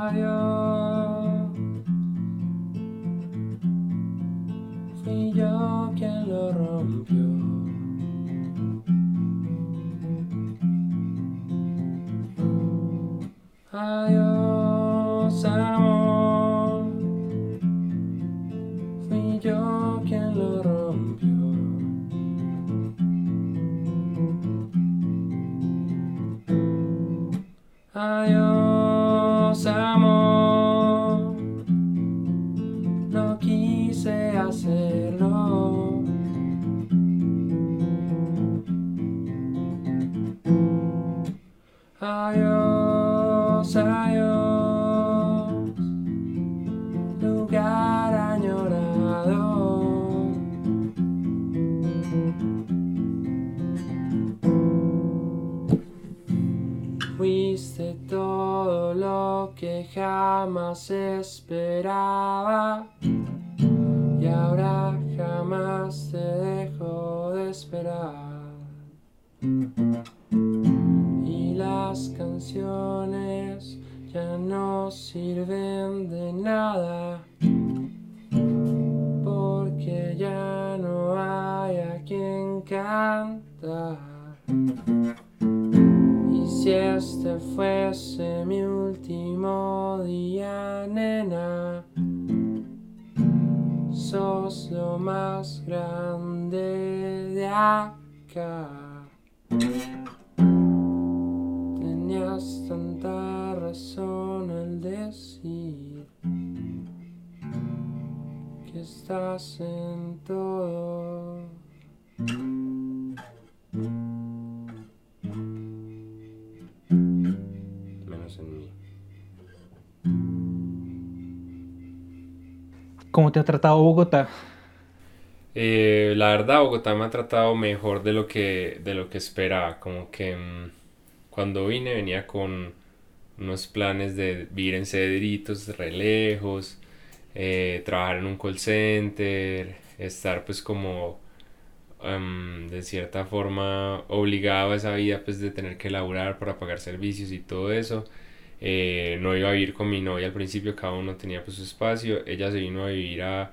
하여. Que estás en todo. Menos en mí. ¿Cómo te ha tratado Bogotá? Eh, la verdad, Bogotá me ha tratado mejor de lo que, de lo que esperaba. Como que mm, cuando vine venía con unos planes de vivir en Cedritos, re lejos, eh, trabajar en un call center, estar pues como em, de cierta forma obligado a esa vida pues de tener que laburar para pagar servicios y todo eso. Eh, no iba a vivir con mi novia al principio, cada uno tenía pues su espacio. Ella se vino a vivir a,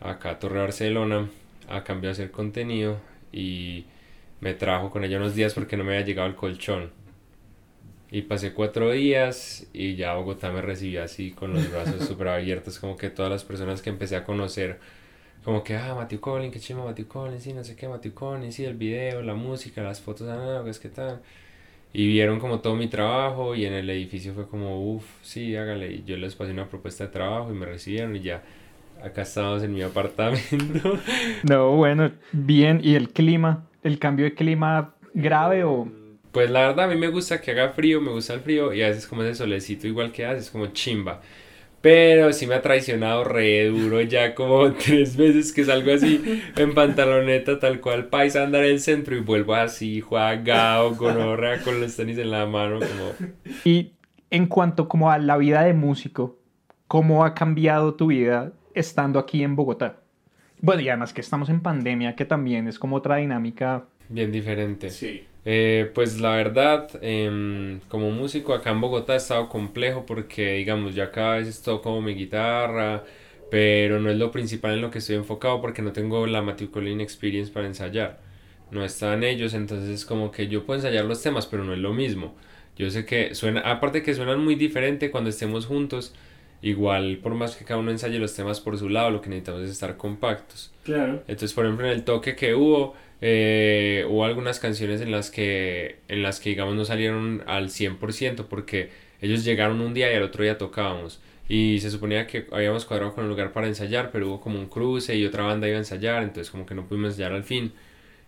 acá a Torre Barcelona a cambio de hacer contenido y me trajo con ella unos días porque no me había llegado el colchón. Y pasé cuatro días y ya Bogotá me recibió así con los brazos súper abiertos, como que todas las personas que empecé a conocer, como que, ah, Matthew Collins, qué chimo Matthew Collins, sí, no sé qué, Matthew Collins, sí, el video, la música, las fotos análogas, qué tal. Y vieron como todo mi trabajo y en el edificio fue como, uff, sí, hágale. Y yo les pasé una propuesta de trabajo y me recibieron y ya acá estamos en mi apartamento. No, bueno, bien. ¿Y el clima? ¿El cambio de clima grave o...? Pues la verdad a mí me gusta que haga frío, me gusta el frío y a veces como ese solecito igual que hace, es como chimba. Pero sí me ha traicionado re duro ya como tres veces que salgo así en pantaloneta tal cual paisa a andar en el centro y vuelvo así jugado con horra con los tenis en la mano como... Y en cuanto como a la vida de músico, ¿cómo ha cambiado tu vida estando aquí en Bogotá? Bueno, y además que estamos en pandemia, que también es como otra dinámica. Bien diferente. Sí. Eh, pues la verdad, em, como músico acá en Bogotá ha estado complejo porque, digamos, ya cada vez toco mi guitarra, pero no es lo principal en lo que estoy enfocado porque no tengo la Matthew Collin Experience para ensayar. No están ellos, entonces es como que yo puedo ensayar los temas, pero no es lo mismo. Yo sé que suena, aparte que suenan muy diferente cuando estemos juntos, igual por más que cada uno ensaye los temas por su lado, lo que necesitamos es estar compactos. Claro. Entonces, por ejemplo, en el toque que hubo, eh, hubo algunas canciones en las que, en las que, digamos, no salieron al 100% porque ellos llegaron un día y al otro día tocábamos. Y se suponía que habíamos cuadrado con el lugar para ensayar, pero hubo como un cruce y otra banda iba a ensayar, entonces como que no pudimos ensayar al fin.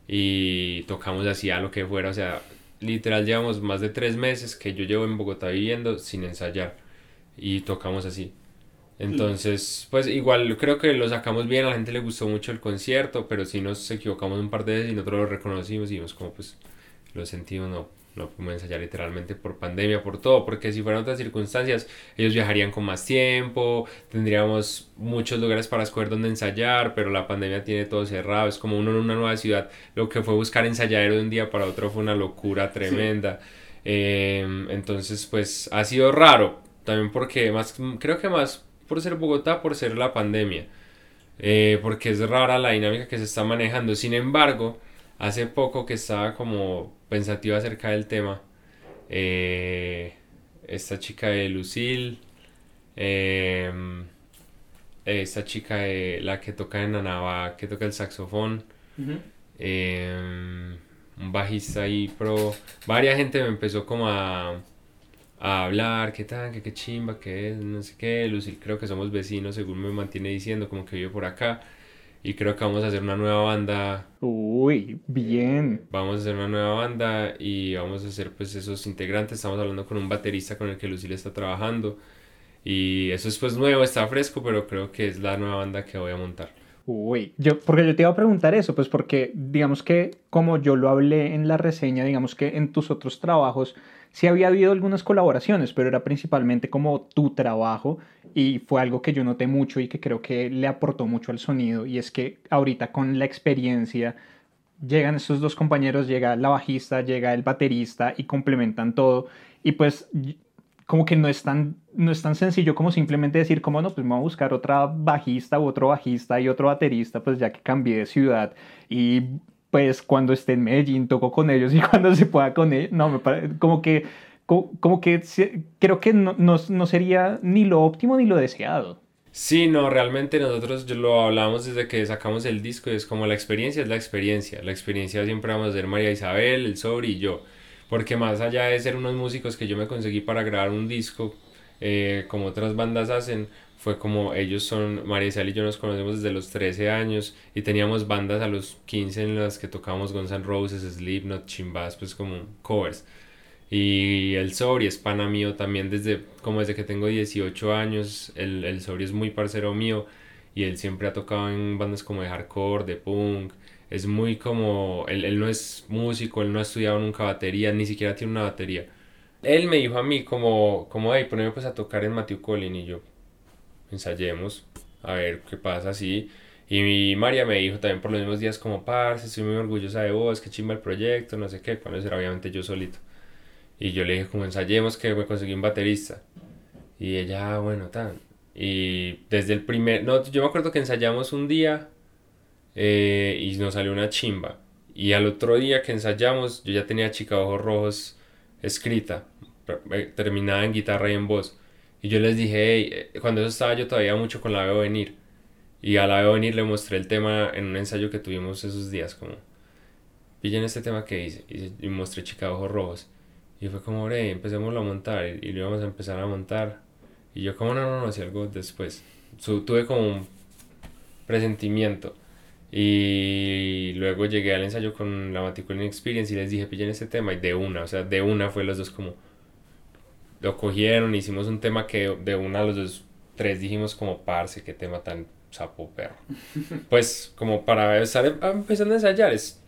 Y tocamos así a lo que fuera, o sea, literal llevamos más de tres meses que yo llevo en Bogotá viviendo sin ensayar. Y tocamos así. Entonces, pues igual creo que lo sacamos bien, a la gente le gustó mucho el concierto, pero sí nos equivocamos un par de veces y nosotros lo reconocimos y vimos como pues lo sentimos, no, no pudimos ensayar literalmente por pandemia, por todo, porque si fueran otras circunstancias, ellos viajarían con más tiempo, tendríamos muchos lugares para escoger donde ensayar, pero la pandemia tiene todo cerrado, es como uno en una nueva ciudad, lo que fue buscar ensayadero de un día para otro fue una locura tremenda. Eh, entonces, pues ha sido raro, también porque más, creo que más por ser Bogotá, por ser la pandemia, eh, porque es rara la dinámica que se está manejando. Sin embargo, hace poco que estaba como pensativa acerca del tema, eh, esta chica de Lucille, em, esta chica de la que toca en Anaba, que toca el saxofón, em, un bajista ahí pro, varias gente me empezó como a a hablar, qué tal, qué, qué chimba, qué es, no sé qué. Lucil, creo que somos vecinos, según me mantiene diciendo, como que vive por acá. Y creo que vamos a hacer una nueva banda. Uy, bien. Vamos a hacer una nueva banda y vamos a hacer pues esos integrantes. Estamos hablando con un baterista con el que Lucil está trabajando. Y eso es pues nuevo, está fresco, pero creo que es la nueva banda que voy a montar. Uy, yo, porque yo te iba a preguntar eso, pues porque digamos que como yo lo hablé en la reseña, digamos que en tus otros trabajos sí había habido algunas colaboraciones, pero era principalmente como tu trabajo y fue algo que yo noté mucho y que creo que le aportó mucho al sonido. Y es que ahorita con la experiencia llegan estos dos compañeros, llega la bajista, llega el baterista y complementan todo. Y pues como que no es tan, no es tan sencillo como simplemente decir como no, pues me voy a buscar otra bajista u otro bajista y otro baterista, pues ya que cambié de ciudad y pues cuando esté en Medellín toco con ellos y cuando se pueda con ellos, no, me parece como que, como, que creo que no, no, sería ni lo óptimo ni lo deseado. Sí, no, realmente nosotros lo hablamos desde que sacamos el disco y es como la experiencia es la experiencia. La experiencia siempre vamos a ser María Isabel, el Sobri y yo. Porque más allá de ser unos músicos que yo me conseguí para grabar un disco, eh, como otras bandas hacen, fue como ellos son, Marisal y yo nos conocemos desde los 13 años y teníamos bandas a los 15 en las que tocábamos Guns N' Roses, Slipknot, Chimbas, pues como covers. Y el Sobri es pana mío también desde, como desde que tengo 18 años, el, el Sobri es muy parcero mío y él siempre ha tocado en bandas como de hardcore, de punk, es muy como, él, él no es músico, él no ha estudiado nunca batería, ni siquiera tiene una batería. Él me dijo a mí como, como, hey, poneme pues a tocar en Matthew Collin y yo, ensayemos, a ver qué pasa así. Y María me dijo también por los mismos días como, parce, estoy muy orgullosa de vos, que chimba el proyecto, no sé qué, cuando era obviamente yo solito. Y yo le dije como ensayemos que me conseguí un baterista. Y ella, ah, bueno, tan. Y desde el primer, no, yo me acuerdo que ensayamos un día eh, y nos salió una chimba. Y al otro día que ensayamos, yo ya tenía Chica Ojos Rojos escrita, eh, terminada en guitarra y en voz. Y yo les dije, eh, cuando eso estaba yo todavía mucho con la veo venir. Y a la veo venir le mostré el tema en un ensayo que tuvimos esos días, como, pillen este tema que hice. Y, mostré Chica Ojos Rojos. Y fue como, hey, empecemos a montar. Y, y, lo íbamos a empezar a montar. Y yo como, no, no, no, si algo después. tuve como un presentimiento. Y luego llegué al ensayo con la Maticulin Experience y les dije, pillen este tema. Y de una, o sea, de una fue los dos como lo cogieron, hicimos un tema que de una a los dos, tres dijimos como, parce, qué tema tan sapo perro. pues como para estar empezando a ensayar, es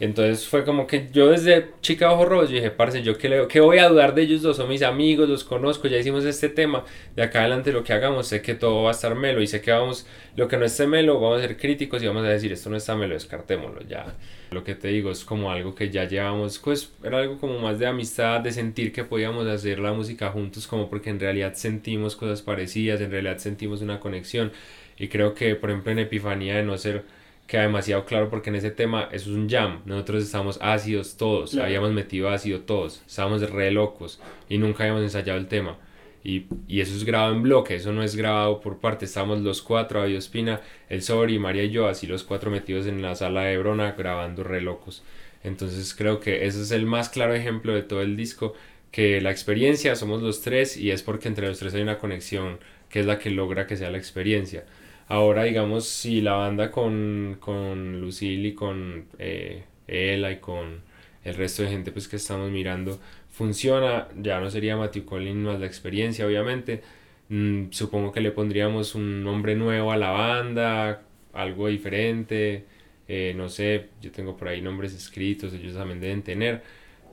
entonces fue como que yo desde chica ojo rojo, yo dije, parce, yo qué, qué voy a dudar de ellos dos, son mis amigos, los conozco, ya hicimos este tema, de acá adelante lo que hagamos, sé que todo va a estar melo y sé que vamos, lo que no esté melo, vamos a ser críticos y vamos a decir, esto no está melo, descartémoslo ya. Lo que te digo es como algo que ya llevamos, pues era algo como más de amistad, de sentir que podíamos hacer la música juntos, como porque en realidad sentimos cosas parecidas, en realidad sentimos una conexión. Y creo que, por ejemplo, en Epifanía de no ser queda demasiado claro porque en ese tema eso es un jam. Nosotros estábamos ácidos todos, habíamos metido ácido todos, estábamos re locos y nunca habíamos ensayado el tema. Y, y, eso es grabado en bloque, eso no es grabado por parte. Estamos los cuatro, Adio Espina, el Sobri, María y yo, así los cuatro metidos en la sala de Brona grabando re locos. Entonces creo que ese es el más claro ejemplo de todo el disco, que la experiencia somos los tres y es porque entre los tres hay una conexión que es la que logra que sea la experiencia. Ahora, digamos, si la banda con, con Lucille y con eh, Ella y con el resto de gente pues que estamos mirando funciona, ya no sería Matthew Collins más la experiencia, obviamente. Mm, supongo que le pondríamos un nombre nuevo a la banda, algo diferente. Eh, no sé, yo tengo por ahí nombres escritos, ellos también deben tener.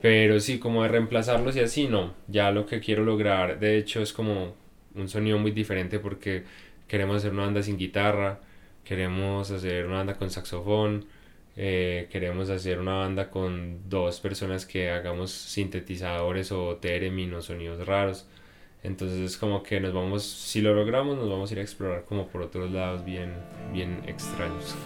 Pero sí, como de reemplazarlos y así, no. Ya lo que quiero lograr, de hecho, es como un sonido muy diferente porque queremos hacer una banda sin guitarra, queremos hacer una banda con saxofón, eh, queremos hacer una banda con dos personas que hagamos sintetizadores o theremin o sonidos raros. Entonces es como que nos vamos, si lo logramos, nos vamos a ir a explorar como por otros lados bien, bien extraños.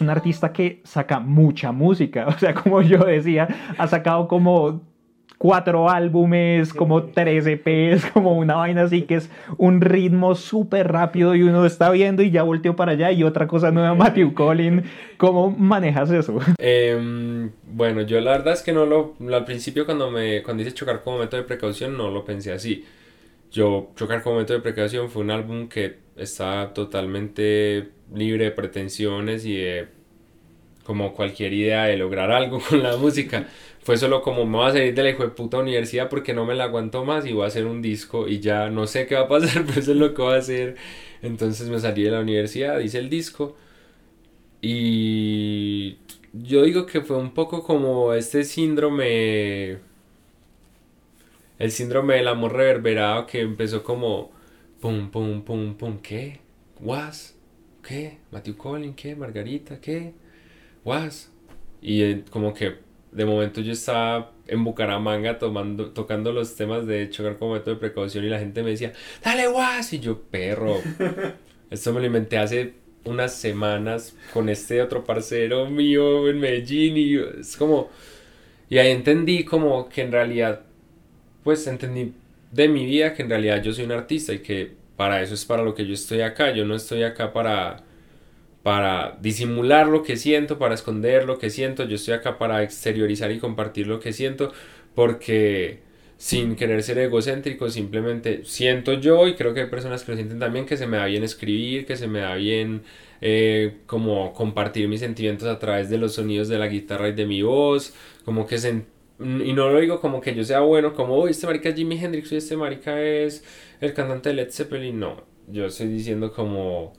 Es un artista que saca mucha música, o sea, como yo decía, ha sacado como cuatro álbumes, como tres EPs, como una vaina así que es un ritmo súper rápido y uno está viendo y ya volteó para allá y otra cosa nueva, Matthew Collin. ¿Cómo manejas eso? Em, bueno, yo la verdad es que no lo, al principio cuando me cuando hice chocar como método de precaución no lo pensé así. Yo, Chocar como método de precaución fue un álbum que está totalmente libre de pretensiones y de como cualquier idea de lograr algo con la música. Fue solo como me voy a salir de la hijo de puta universidad porque no me la aguanto más y voy a hacer un disco y ya no sé qué va a pasar, pero eso es lo que voy a hacer. Entonces me salí de la universidad, hice el disco y yo digo que fue un poco como este síndrome, el síndrome del amor reverberado que empezó como pum, pum, pum, pum, ¿qué? ¿Was? ¿Qué? Matthew Collin, ¿qué? Margarita, ¿qué? Was. Y eh, como que de momento yo estaba en Bucaramanga tomando, tocando los temas de chocar como método de precaución y la gente me decía, dale was. Y yo, perro. Esto me lo inventé hace unas semanas con este otro parcero mío en Medellín y es como... Y ahí entendí como que en realidad, pues entendí de mi vida que en realidad yo soy un artista y que para eso es para lo que yo estoy acá. Yo no estoy acá para, para disimular lo que siento, para esconder lo que siento. Yo estoy acá para exteriorizar y compartir lo que siento porque sin querer ser egocéntrico, simplemente siento yo y creo que hay personas que lo sienten también que se me da bien escribir, que se me da bien eh, como compartir mis sentimientos a través de los sonidos de la guitarra y de mi voz, como que se y no lo digo como que yo sea bueno, como, este marica es Jimi Hendrix y este marica es el cantante de Led Zeppelin. No, yo estoy diciendo como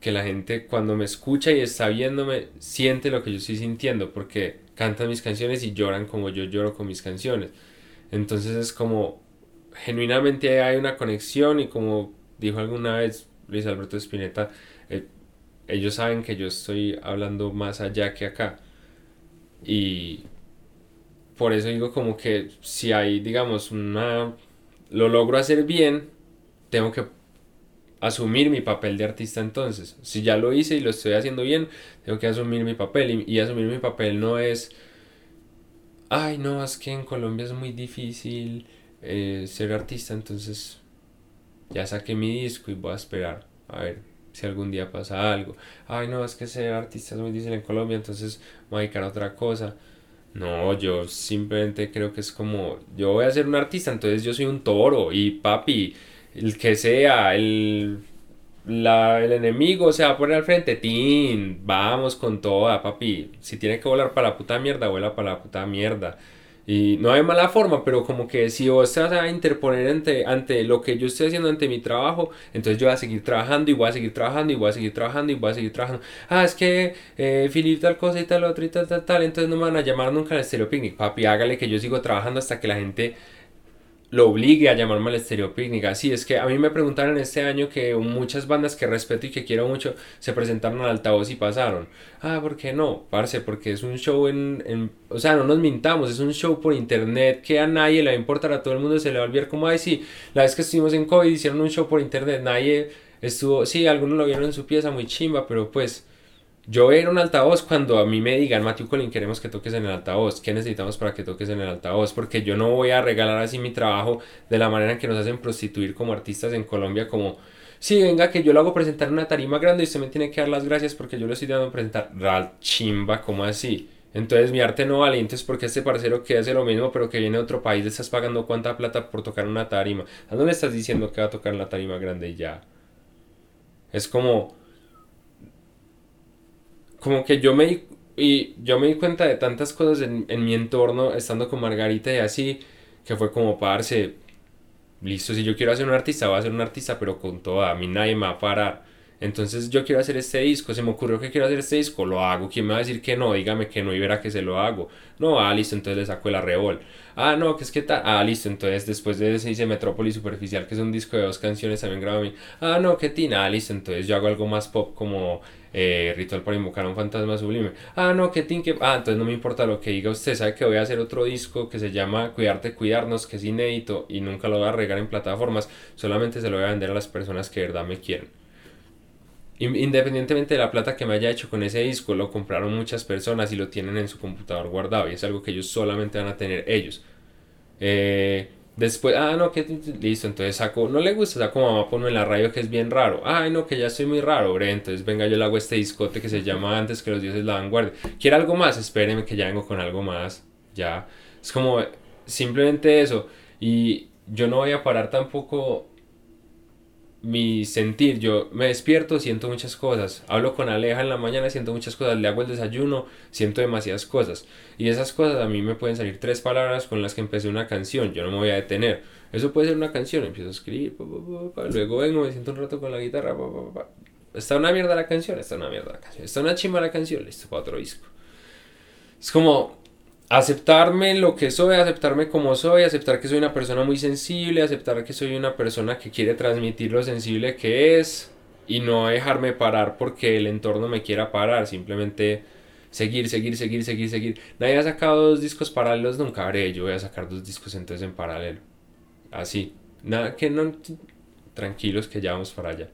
que la gente cuando me escucha y está viéndome siente lo que yo estoy sintiendo porque cantan mis canciones y lloran como yo lloro con mis canciones. Entonces es como genuinamente hay una conexión y como dijo alguna vez Luis Alberto Spinetta, eh, ellos saben que yo estoy hablando más allá que acá. Y por eso digo como que si hay, digamos, una... lo logro hacer bien, tengo que asumir mi papel de artista entonces. Si ya lo hice y lo estoy haciendo bien, tengo que asumir mi papel. Y, asumir mi papel no es, ay, no, es que en Colombia es muy difícil eh, ser artista, entonces ya saqué mi disco y voy a esperar a ver si algún día pasa algo. Ay, no, es que ser artista es muy difícil en Colombia, entonces voy a dedicar a otra cosa. No, yo simplemente creo que es como, yo voy a ser un artista, entonces yo soy un toro y papi, el que sea, el, la, el enemigo se va a poner al frente, tin, vamos con toda, papi. Si tiene que volar para la puta mierda, vuela para la puta mierda. Y no hay mala forma, pero como que si vos te vas a interponer ante, ante lo que yo estoy haciendo, ante mi trabajo, entonces yo voy a seguir trabajando y voy a seguir trabajando y voy a seguir trabajando y voy a seguir trabajando. Ah, es que eh, Filip tal cosa y tal otro y tal, tal, tal, entonces no me van a llamar nunca al Estéreo Picnic. Papi, hágale que yo sigo trabajando hasta que la gente lo obligue a llamarme al Estéreo Picnic. Así es que a mí me preguntaron este año que muchas bandas que respeto y que quiero mucho se presentaron al altavoz y pasaron. Ah, ¿por qué no? Parce, porque es un show en, en, O sea, no nos mintamos, es un show por internet que a nadie le va a importar, a todo el mundo se le va a olvidar como, ay, sí, la vez que estuvimos en COVID hicieron un show por internet, nadie estuvo... Sí, algunos lo vieron en su pieza muy chimba, pero pues yo era un altavoz cuando a mí me digan, Matthew Colin, queremos que toques en el altavoz. ¿Qué necesitamos para que toques en el altavoz? Porque yo no voy a regalar así mi trabajo de la manera en que nos hacen prostituir como artistas en Colombia, como, sí, venga, que yo lo hago presentar en una tarima grande y usted me tiene que dar las gracias porque yo lo estoy dando a presentar. Ral chimba, ¿cómo así? Entonces mi arte no vale, entonces porque este parcero que hace lo mismo pero que viene de otro país le estás pagando cuánta plata por tocar una tarima. ¿A dónde estás diciendo que va a tocar en la tarima grande ya? Es como como que yo me, y yo me di cuenta de tantas cosas en, en mi entorno, estando con Margarita y así, que fue como, parce, listo, si yo quiero ser un artista, voy a ser un artista, pero con toda, a mí nadie me va a parar. Entonces yo quiero hacer este disco, se me ocurrió que quiero hacer este disco, lo hago. ¿Quién me va a decir que no? Dígame que no y verá que se lo hago. No, ah, listo, entonces le saco el arrebol. Ah, no, que es que tal. Ah, listo, entonces después de ese hice Metrópolis Superficial, que es un disco de dos canciones, también grabo a mí. Ah, no, que tina. Ah, listo, entonces yo hago algo más pop como eh, ritual para invocar a un fantasma sublime. Ah, no, que tinque. Ah, entonces no me importa lo que diga usted. Sabe que voy a hacer otro disco que se llama Cuidarte, Cuidarnos, que es inédito y nunca lo voy a regar en plataformas. Solamente se lo voy a vender a las personas que de verdad me quieren. Independientemente de la plata que me haya hecho con ese disco, lo compraron muchas personas y lo tienen en su computador guardado y es algo que ellos solamente van a tener ellos. Eh, Después, ah, no, que listo, entonces saco, no le gusta, saco mamá pongo en la radio que es bien raro. Ay, no, que ya estoy muy raro, bre, entonces venga, yo le hago este discote que se llama Antes que los dioses la vanguardia. ¿Quiere algo más? Espéreme que ya vengo con algo más. Ya. Es como simplemente eso. Y yo no voy a parar tampoco mi sentir, yo me despierto, siento muchas cosas, hablo con Aleja en la mañana, siento muchas cosas, le hago el desayuno, siento demasiadas cosas. Y esas cosas a mí me pueden salir tres palabras con las que empecé una canción, yo no me voy a detener. Eso puede ser una canción, empiezo a escribir, luego vengo, me siento un rato con la guitarra, está una mierda la canción, está una mierda la canción, está una chimba la canción, listo, para otro disco. Es como, aceptarme lo que soy, aceptarme como soy, aceptar que soy una persona muy sensible, aceptar que soy una persona que quiere transmitir lo sensible que es y no dejarme parar porque el entorno me quiera parar, simplemente seguir, seguir, seguir, seguir, seguir. Nadie ha sacado dos discos paralelos nunca, haré, yo voy a sacar dos discos entonces en paralelo. Así, nada que no tranquilos que ya vamos para allá.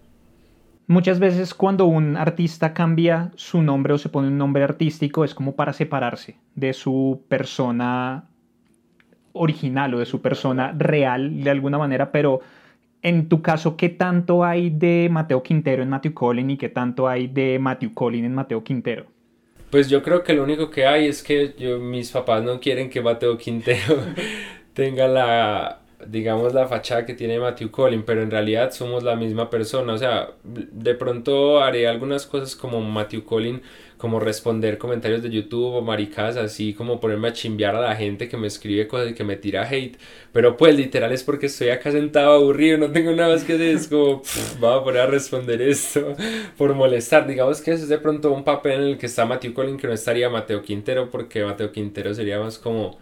Muchas veces cuando un artista cambia su nombre o se pone un nombre artístico es como para separarse de su persona original o de su persona real de alguna manera, pero en tu caso, ¿qué tanto hay de Mateo Quintero en Matthew Collin y qué tanto hay de Matthew Collin en Mateo Quintero? Pues yo creo que lo único que hay es que yo, mis papás no quieren que Mateo Quintero tenga la, digamos, la fachada que tiene Matthew Collin, pero en realidad somos la misma persona. O sea, de pronto haré algunas cosas como Matthew Collin, como responder comentarios de YouTube o así como ponerme a chimbear a la gente que me escribe cosas y que me tira hate. Pero pues literal es porque estoy acá sentado aburrido, no tengo nada más que decir. Es como, vamos a poner a responder esto por molestar. Digamos que eso es de pronto un papel en el que está Matthew Collin que no estaría Mateo Quintero, porque Mateo Quintero sería más como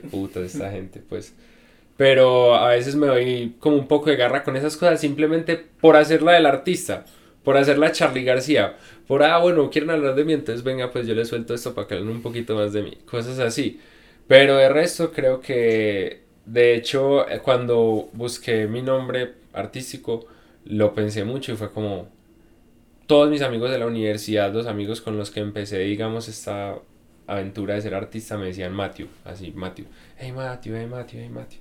qué puta esta gente, pues. Pero a veces me doy como un poco de garra con esas cosas simplemente por hacerla del artista, por hacerla Charlie García, por, ah, bueno, quieren hablar de mí, entonces venga, pues yo les suelto esto para que hablen un poquito más de mí, cosas así. Pero de resto creo que, de hecho, cuando busqué mi nombre artístico, lo pensé mucho y fue como, todos mis amigos de la universidad, los amigos con los que empecé, digamos, esta aventura de ser artista me decían Matthew, así, Matthew, hey Matthew, hey Matthew, hey Matthew.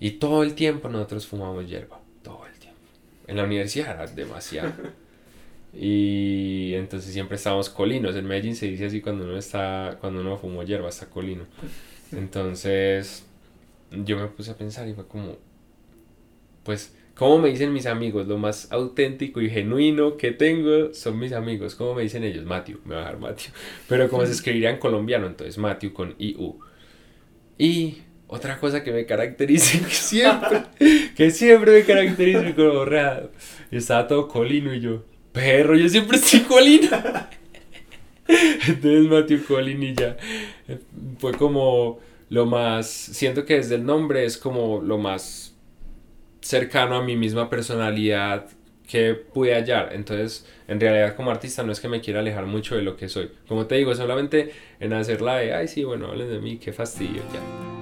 Y todo el tiempo nosotros fumamos hierba, todo el tiempo. en la universidad era demasiado. Y entonces siempre estábamos colinos. En Medellín se dice así cuando uno está, cuando uno fumó hierba, está colino. Entonces yo me puse a pensar y fue como, pues, ¿cómo me dicen mis amigos? Lo más auténtico y genuino que tengo son mis amigos. ¿Cómo me dicen ellos? Matthew, me va a dejar Matthew. Pero como se escribiría en colombiano, entonces Matthew con IU. Y otra cosa que me caracteriza, que siempre, que siempre me caracteriza mi borrado. Y estaba todo colino y yo, perro, yo siempre estoy colino. Entonces Matthew Colin y ya fue como lo más, siento que desde el nombre es como lo más cercano a mi misma personalidad que pude hallar. Entonces, en realidad como artista no es que me quiera alejar mucho de lo que soy. Como te digo, solamente en hacerla de, ay sí, bueno, hablen de mí, qué fastidio, ya.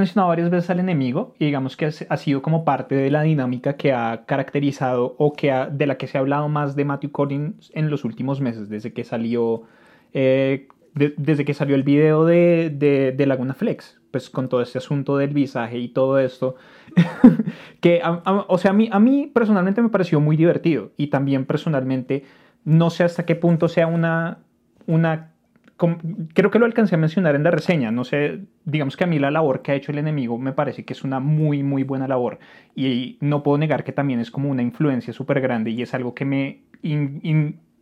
Mencionado varias veces al enemigo y digamos que ha sido como parte de la dinámica que ha caracterizado o que de la que se ha hablado más de Matthew Collins en los últimos meses, desde que salió, eh, desde que salió el video de, de, Laguna Flex, pues con todo este asunto del visaje y todo esto, que, o sea, a mí, a mí personalmente me pareció muy divertido y también personalmente no sé hasta qué punto sea una, una creo que lo alcancé a mencionar en la reseña, no sé, digamos que a mí la labor que ha hecho el enemigo me parece que es una muy, muy buena labor y no puedo negar que también es como una influencia súper grande y es algo que me,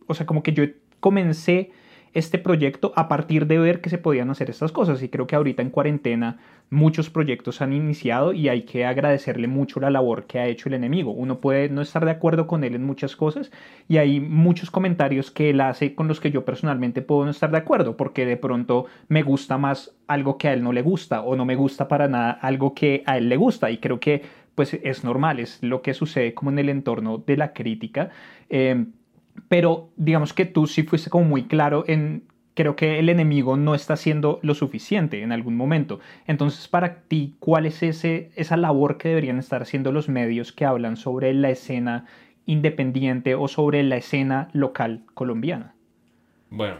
o sea, como que yo comencé este proyecto a partir de ver que se podían hacer estas cosas. Y creo que ahorita en cuarentena muchos proyectos han iniciado y hay que agradecerle mucho la labor que ha hecho el enemigo. Uno puede no estar de acuerdo con él en muchas cosas y hay muchos comentarios que él hace con los que yo personalmente puedo no estar de acuerdo porque de pronto me gusta más algo que a él no le gusta o no me gusta para nada algo que a él le gusta. Y creo que pues es normal, es lo que sucede como en el entorno de la crítica. Eh, pero digamos que tú sí fuiste como muy claro en creo que el enemigo no está haciendo lo suficiente en algún momento. Entonces, para ti, ¿cuál es ese, esa labor que deberían estar haciendo los medios que hablan sobre la escena independiente o sobre la escena local colombiana? Bueno,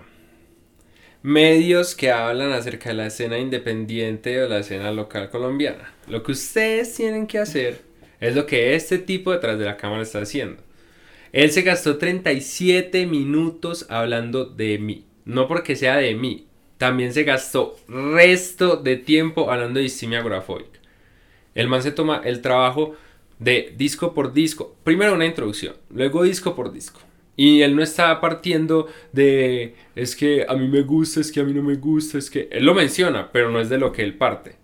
medios que hablan acerca de la escena independiente o la escena local colombiana. Lo que ustedes tienen que hacer Es lo que este tipo detrás de la cámara está haciendo. Él se gastó 37 minutos hablando de mí. No porque sea de mí. También se gastó resto de tiempo hablando de distimia agorafóbica. El man se toma el trabajo de disco por disco. Primero una introducción, luego disco por disco. Y él no está partiendo de es que a mí me gusta, es que a mí no me gusta, es que él lo menciona, pero no es de lo que él parte.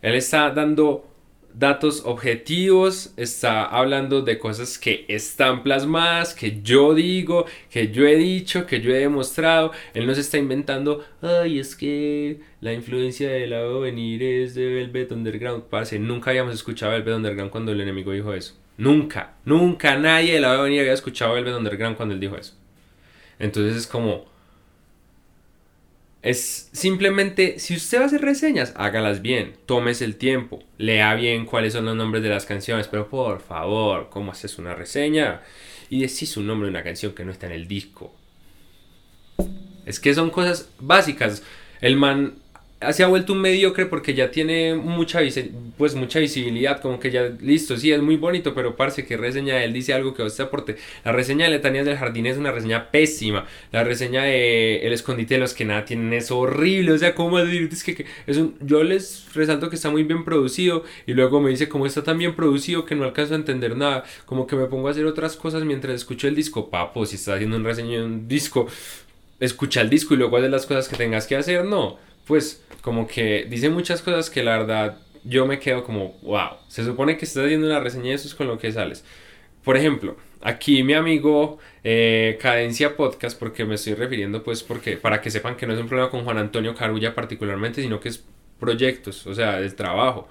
Él está dando datos objetivos, está hablando de cosas que están plasmadas, que yo digo, que yo he dicho, que yo he demostrado. Él no se está inventando, ay, es que la influencia del lado venir es de Velvet Underground. Parce, nunca habíamos escuchado Velvet Underground cuando el enemigo dijo eso. Nunca, nunca nadie de lado venir había escuchado Velvet Underground cuando él dijo eso. Entonces es como, es simplemente, si usted va a hacer reseñas, hágalas bien, tómese el tiempo, lea bien cuáles son los nombres de las canciones, pero por favor, ¿cómo haces una reseña? Y decís un nombre de una canción que no está en el disco. Es que son cosas básicas. El man se ha vuelto un mediocre porque ya tiene mucha, pues, mucha visibilidad, como que ya, listo, sí, es muy bonito, pero parece que reseña él dice algo que a usted aporte. La reseña de Letanías del Jardín es una reseña pésima. La reseña de El Escondite de los que nada tienen es horrible. O sea, ¿cómo decir? Es que, es un, yo les resalto que está muy bien producido y luego me dice, como está tan bien producido que no alcanzo a entender nada, como que me pongo a hacer otras cosas mientras escucho el disco. Papo, si estás haciendo un reseña de un disco, escucha el disco y luego haces las cosas que tengas que hacer, no. Pues como que dice muchas cosas que la verdad yo me quedo como, wow, se supone que estás haciendo una reseña de eso es con lo que sales. Por ejemplo, aquí mi amigo eh, Cadencia Podcast, porque me estoy refiriendo pues porque para que sepan que no es un problema con Juan Antonio Carulla particularmente, sino que es proyectos, o sea, el trabajo.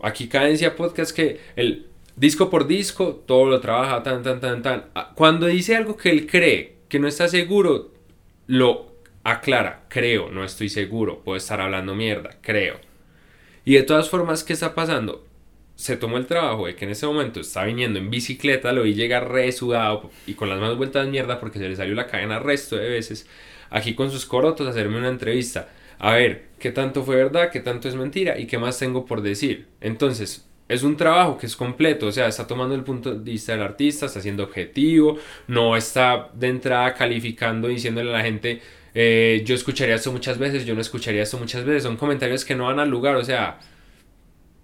Aquí Cadencia Podcast que el disco por disco, todo lo trabaja tan, tan, tan, tan. Ah, cuando dice algo que él cree que no está seguro, lo aclara, creo, no estoy seguro, puedo estar hablando mierda, creo. Y de todas formas, ¿qué está pasando? Se tomó el trabajo de que en ese momento está viniendo en bicicleta, lo vi llegar re sudado y con las manos vueltas de mierda porque se le salió la cadena resto de veces, aquí con sus corotos a hacerme una entrevista. A ver, qué tanto fue verdad, qué tanto es mentira y qué más tengo por decir. Entonces, es un trabajo que es completo, o sea, está tomando el punto de vista del artista, está siendo objetivo, no está de entrada calificando, diciéndole a la gente, eh, yo escucharía esto muchas veces, yo no escucharía esto muchas veces. Son comentarios que no van al lugar, o sea,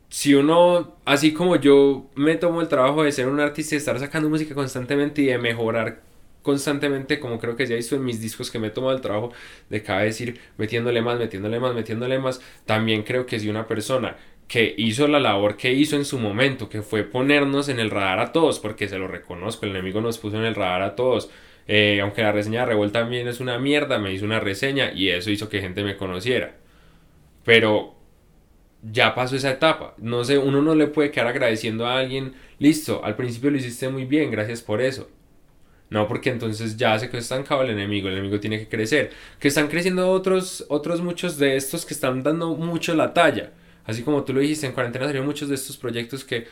si uno, así como yo me tomo el trabajo de ser un artista y estar sacando música constantemente y de mejorar constantemente, como creo que ya visto en mis discos que me he tomado el trabajo de cada vez ir metiéndole más, metiéndole más, metiéndole más, también creo que si una persona que hizo la labor que hizo en su momento, que fue ponernos en el radar a todos, porque se lo reconozco, el enemigo nos puso en el radar a todos, eh, aunque la reseña de Revuelta también es una mierda, me hizo una reseña y eso hizo que gente me conociera. Pero ya pasó esa etapa. No sé, uno no le puede quedar agradeciendo a alguien, listo, al principio lo hiciste muy bien, gracias por eso. No, porque entonces ya se quedó estancado el enemigo, el enemigo tiene que crecer. Que están creciendo otros, otros muchos de estos que están dando mucho la talla. Así como tú lo dijiste, en cuarentena salieron muchos de estos proyectos que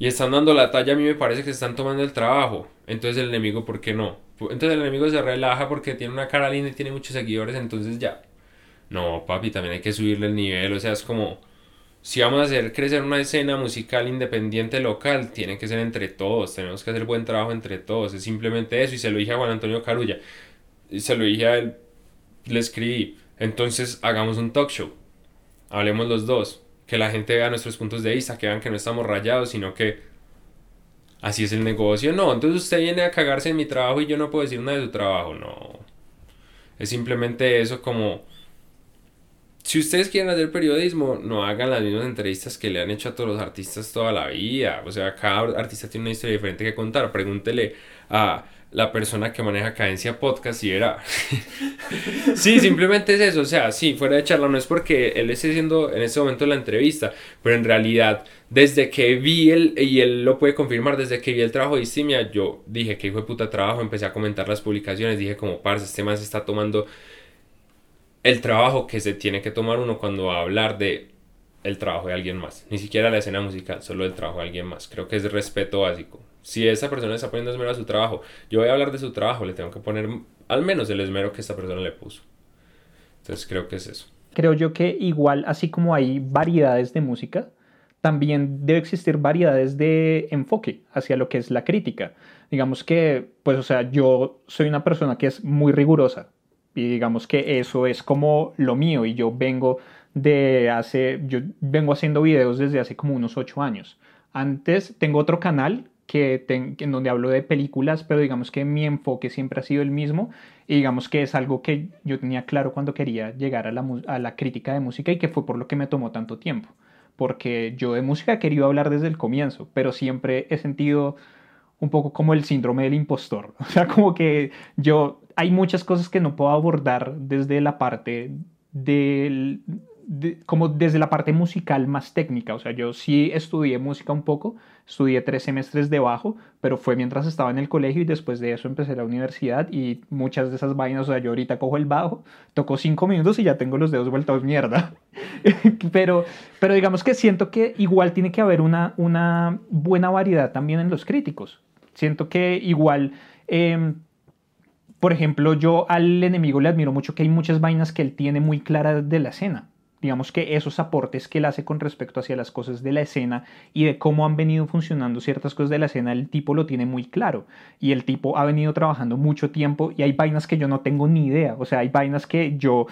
y están dando la talla, a mí me parece que se están tomando el trabajo. Entonces el enemigo, ¿por qué no? Entonces el enemigo se relaja porque tiene una cara linda y tiene muchos seguidores, entonces ya. No, papi, también hay que subirle el nivel, o sea, es como si vamos a hacer crecer una escena musical independiente local, tiene que ser entre todos, tenemos que hacer buen trabajo entre todos, es simplemente eso, y se lo dije a Juan Antonio Carulla, y se lo dije a él, le escribí, entonces hagamos un talk show, hablemos los dos, que la gente vea nuestros puntos de vista, que vean que no estamos rayados, sino que así es el negocio. No, entonces usted viene a cagarse en mi trabajo y yo no puedo decir nada de su trabajo. No. Es simplemente eso como... Si ustedes quieren hacer periodismo, no hagan las mismas entrevistas que le han hecho a todos los artistas toda la vida. O sea, cada artista tiene una historia diferente que contar. Pregúntele a la persona que maneja Cadencia Podcast y era. sí, simplemente es eso. O sea, sí, fuera de charla, no es porque él esté haciendo en ese momento la entrevista, pero en realidad, desde que vi él, y él lo puede confirmar, desde que vi el trabajo de Istimia, yo dije que hijo de puta trabajo, empecé a comentar las publicaciones, dije como, parce, este man está tomando el trabajo que se tiene que tomar uno cuando va a hablar de el trabajo de alguien más. Ni siquiera la escena musical, solo el trabajo de alguien más. Creo que es respeto básico si esa persona está poniendo esmero a su trabajo, yo voy a hablar de su trabajo, le tengo que poner al menos el esmero que esta persona le puso. Entonces creo que es eso. Creo yo que igual, así como hay variedades de música, también debe existir variedades de enfoque hacia lo que es la crítica. Digamos que, pues, o sea, yo soy una persona que es muy rigurosa y digamos que eso es como lo mío y yo vengo de hace, yo vengo haciendo videos desde hace como unos ocho años. Antes tengo otro canal que en donde hablo de películas, pero digamos que mi enfoque siempre ha sido el mismo y digamos que es algo que yo tenía claro cuando quería llegar a la, a la crítica de música y que fue por lo que me tomó tanto tiempo. Porque yo de música he querido hablar desde el comienzo, pero siempre he sentido un poco como el síndrome del impostor. O sea, como que yo, hay muchas cosas que no puedo abordar desde la parte del, como desde la parte musical más técnica. O sea, yo sí estudié música un poco, estudié tres semestres de bajo, pero fue mientras estaba en el colegio y después de eso empecé la universidad y muchas de esas vainas, o sea, yo ahorita cojo el bajo, toco cinco minutos y ya tengo los dedos vueltos mierda. pero, pero digamos que siento que igual tiene que haber una, una buena variedad también en los críticos. Siento que igual... Em, por ejemplo, yo al enemigo le admiro mucho que hay muchas vainas que él tiene muy claras de la escena digamos que esos aportes que él hace con respecto hacia las cosas de la escena y de cómo han venido funcionando ciertas cosas de la escena, el tipo lo tiene muy claro. Y el tipo ha venido trabajando mucho tiempo y hay vainas que yo no tengo ni idea. O sea, hay vainas que yo,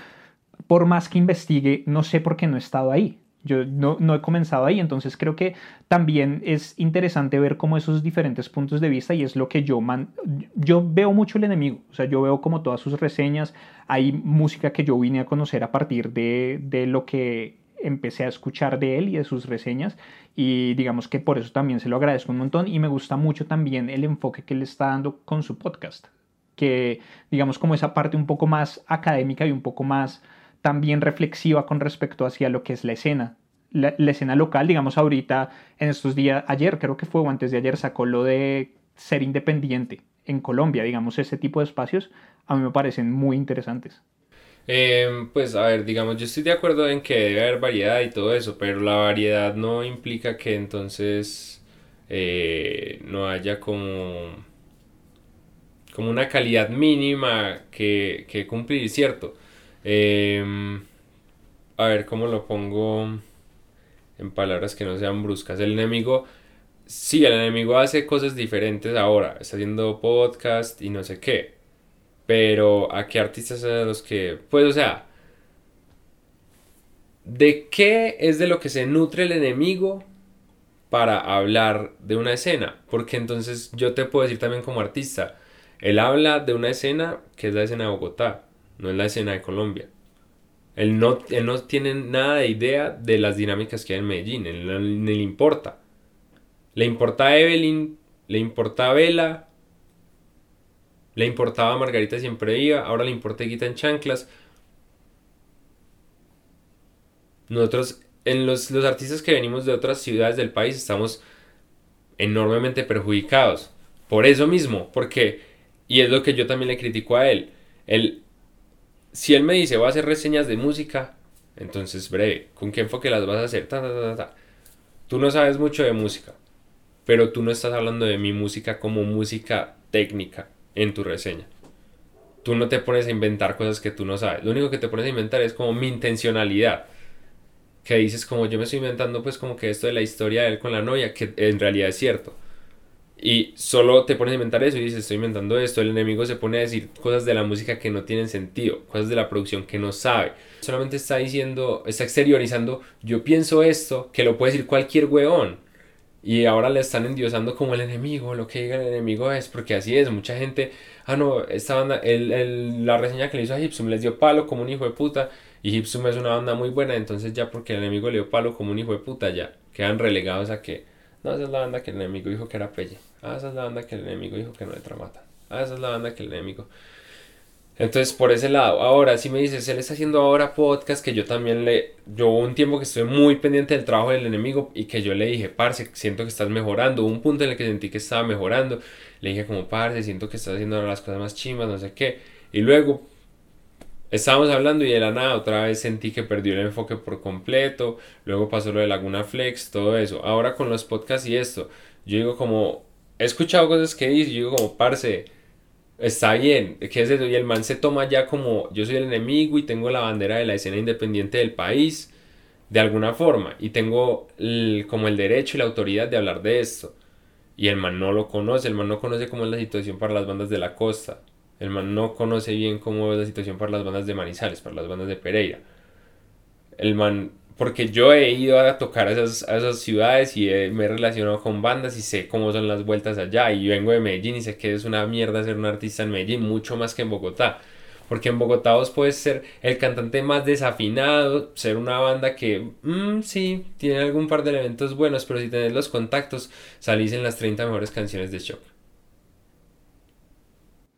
por más que investigue, no sé por qué no he estado ahí. Yo no, no, he comenzado ahí, entonces creo que también es interesante ver cómo esos diferentes puntos de vista y es lo que yo man, yo veo mucho el enemigo, o sea, yo veo como todas sus reseñas, hay música que yo vine a conocer a partir de, de lo que empecé a escuchar de él y de sus reseñas. Y digamos que por eso también se lo agradezco un montón. Y me gusta mucho también el enfoque que él está dando con su podcast, que digamos como esa parte un poco más académica y un poco más también reflexiva con respecto hacia lo que es la escena. La, escena local, digamos ahorita, en estos días, ayer creo que fue o antes de ayer, sacó lo de ser independiente en Colombia, digamos, ese tipo de espacios a mí me parecen muy interesantes. Em, pues a ver, digamos, yo estoy de acuerdo en que debe haber variedad y todo eso, pero la variedad no implica que entonces eh, no haya como, como una calidad mínima que, que cumplir, ¿cierto? Em, a ver, ¿cómo lo pongo en palabras que no sean bruscas? El enemigo, sí, el enemigo hace cosas diferentes ahora. Está haciendo podcast y no sé qué. Pero ¿a qué artistas son los que... Pues, o sea... ¿De qué es de lo que se nutre el enemigo para hablar de una escena? Porque entonces yo te puedo decir también como artista, él habla de una escena que es la escena de Bogotá no es la escena de Colombia. Él no, no tiene nada de idea de las dinámicas que hay en Medellín, él ni le importa. Le importa a Evelyn, le importa a Vela, le importaba Margarita siempre iba, ahora le importa Guita en chanclas. Nosotros, en los, los artistas que venimos de otras ciudades del país, estamos enormemente perjudicados. Por eso mismo, porque, y es lo que yo también le critico a él, él si él me dice, voy a hacer reseñas de música, entonces breve, ¿con qué enfoque las vas a hacer? Tú no sabes mucho de música, pero tú no estás hablando de mi música como música técnica en tu reseña. Tú no te pones a inventar cosas que tú no sabes. Lo único que te pones a inventar es como mi intencionalidad. Que dices como yo me estoy inventando pues como que esto de la historia de él con la novia, que en realidad es cierto y solo te pones a inventar eso y dices, estoy inventando esto. El enemigo se pone a decir cosas de la música que no tienen sentido, cosas de la producción que no sabe. Solamente está diciendo, está exteriorizando, yo pienso esto, que lo puede decir cualquier weón. Y ahora le están endiosando como el enemigo, lo que diga el enemigo es, porque así es, mucha gente, ah no, esta banda, el, la reseña que le hizo a Hipsum les dio palo como un hijo de puta, y Hipsum es una banda muy buena, entonces ya porque el enemigo le dio palo como un hijo de puta, ya quedan relegados a que no, esa es la banda que el enemigo dijo que era Pelle. Ah, esa es la banda que el enemigo dijo que no le tramata. Ah, esa es la banda que el enemigo. Entonces, por ese lado, ahora, si me dices, él está haciendo ahora podcast, que yo también le. Yo un tiempo que estoy muy pendiente del trabajo del enemigo y que yo le dije, parce, siento que estás mejorando. Hubo un punto en el que sentí que estaba mejorando. Le dije, como, parce, siento que estás haciendo las cosas más chimas, no sé qué. Y luego, Estábamos hablando y de la nada otra vez sentí que perdió el enfoque por completo, luego pasó lo de Laguna Flex, todo eso. Ahora con los podcasts y esto, yo digo como, he escuchado cosas que dice, yo digo como, parce, está bien, ¿qué es eso? Y el man se toma ya como, yo soy el enemigo y tengo la bandera de la escena independiente del país de alguna forma y tengo como el derecho y la autoridad de hablar de esto. Y el man no lo conoce, el man no conoce cómo es la situación para las bandas de la costa. El man no conoce bien cómo es la situación para las bandas de Manizales, para las bandas de Pereira. El man, porque yo he ido a tocar a esas, esas ciudades y me he relacionado con bandas y sé cómo son las vueltas allá. Y vengo de Medellín y sé que es una mierda ser un artista en Medellín, mucho más que en Bogotá. Porque en Bogotá vos puedes ser el cantante más desafinado, ser una banda que, mmm, sí, tiene algún par de elementos buenos, pero si tenés los contactos, salís en las 30 mejores canciones de Shock.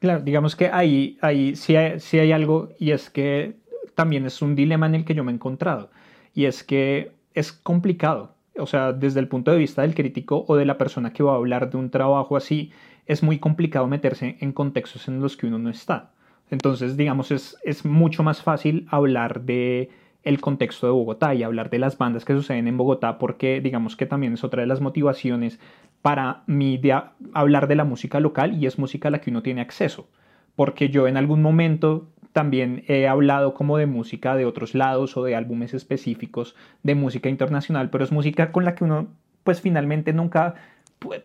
Claro, digamos que ahí, ahí sí, hay, sí hay algo y es que también es un dilema en el que yo me he encontrado y es que es complicado, o sea, desde el punto de vista del crítico o de la persona que va a hablar de un trabajo así, es muy complicado meterse en contextos en los que uno no está. Entonces, digamos, es, es mucho más fácil hablar de el contexto de Bogotá y hablar de las bandas que suceden en Bogotá porque digamos que también es otra de las motivaciones para mí de hablar de la música local y es música a la que uno tiene acceso. Porque yo en algún momento también he hablado como de música de otros lados o de álbumes específicos de música internacional, pero es música con la que uno pues finalmente nunca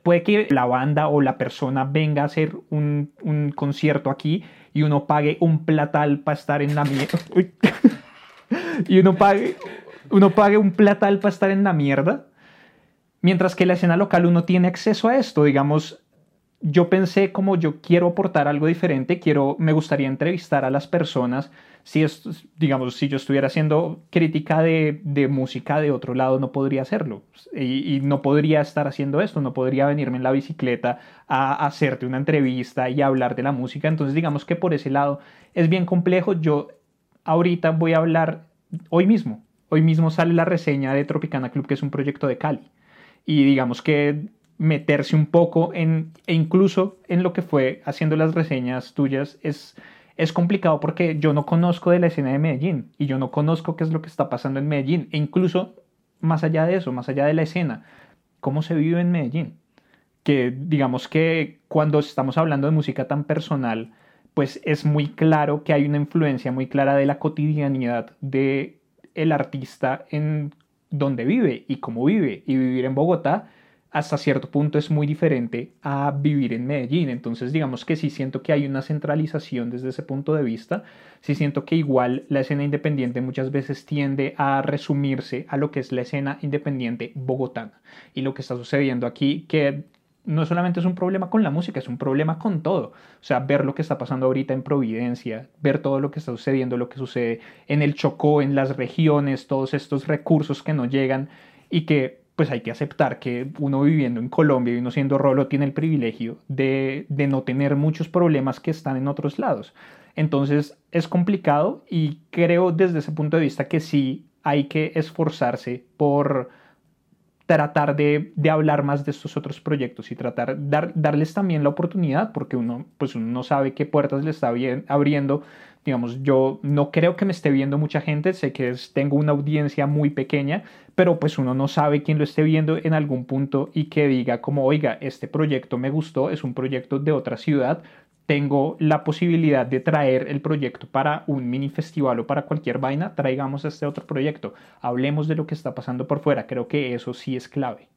puede que la banda o la persona venga a hacer un, un concierto aquí y uno pague un platal para estar en la mierda. y uno pague, uno pague un platal para estar en la mierda Mientras que la escena local uno tiene acceso a esto, digamos, yo pensé como yo quiero aportar algo diferente, quiero, me gustaría entrevistar a las personas. Si esto, digamos, si yo estuviera haciendo crítica de, de música de otro lado, no podría hacerlo. Y, no podría estar haciendo esto, no podría venirme en la bicicleta a hacerte una entrevista y hablar de la música. Entonces, digamos que por ese lado es bien complejo. Yo ahorita voy a hablar, hoy mismo, hoy mismo sale la reseña de Tropicana Club, que es un proyecto de Cali. Y digamos que meterse un poco en, e incluso en lo que fue haciendo las reseñas tuyas es, es complicado porque yo no conozco de la escena de Medellín y yo no conozco qué es lo que está pasando en Medellín. E incluso más allá de eso, más allá de la escena, cómo se vive en Medellín. Que digamos que cuando estamos hablando de música tan personal, pues es muy claro que hay una influencia muy clara de la cotidianidad de el artista en dónde vive y cómo vive. Y vivir en Bogotá hasta cierto punto es muy diferente a vivir en Medellín. Entonces digamos que sí siento que hay una centralización desde ese punto de vista. Sí siento que igual la escena independiente muchas veces tiende a resumirse a lo que es la escena independiente bogotana. Y lo que está sucediendo aquí, que no solamente es un problema con la música, es un problema con todo. O sea, ver lo que está pasando ahorita en Providencia, ver todo lo que está sucediendo, lo que sucede en el Chocó, en las regiones, todos estos recursos que no llegan y que pues hay que aceptar que uno viviendo en Colombia y uno siendo rolo tiene el privilegio de, de no tener muchos problemas que están en otros lados. Entonces es complicado y creo desde ese punto de vista que sí hay que esforzarse por tratar de, de, hablar más de estos otros proyectos y tratar dar, darles también la oportunidad porque uno pues uno no sabe qué puertas le está bien, abriendo. Digamos yo no creo que me esté viendo mucha gente sé que tengo una audiencia muy pequeña pero pues uno no sabe quién lo esté viendo en algún punto y que diga como oiga este proyecto me gustó es un proyecto de otra ciudad tengo la posibilidad de traer el proyecto para un mini festival o para cualquier vaina, traigamos este otro proyecto. Hablemos de lo que está pasando por fuera. Creo que eso sí es clave.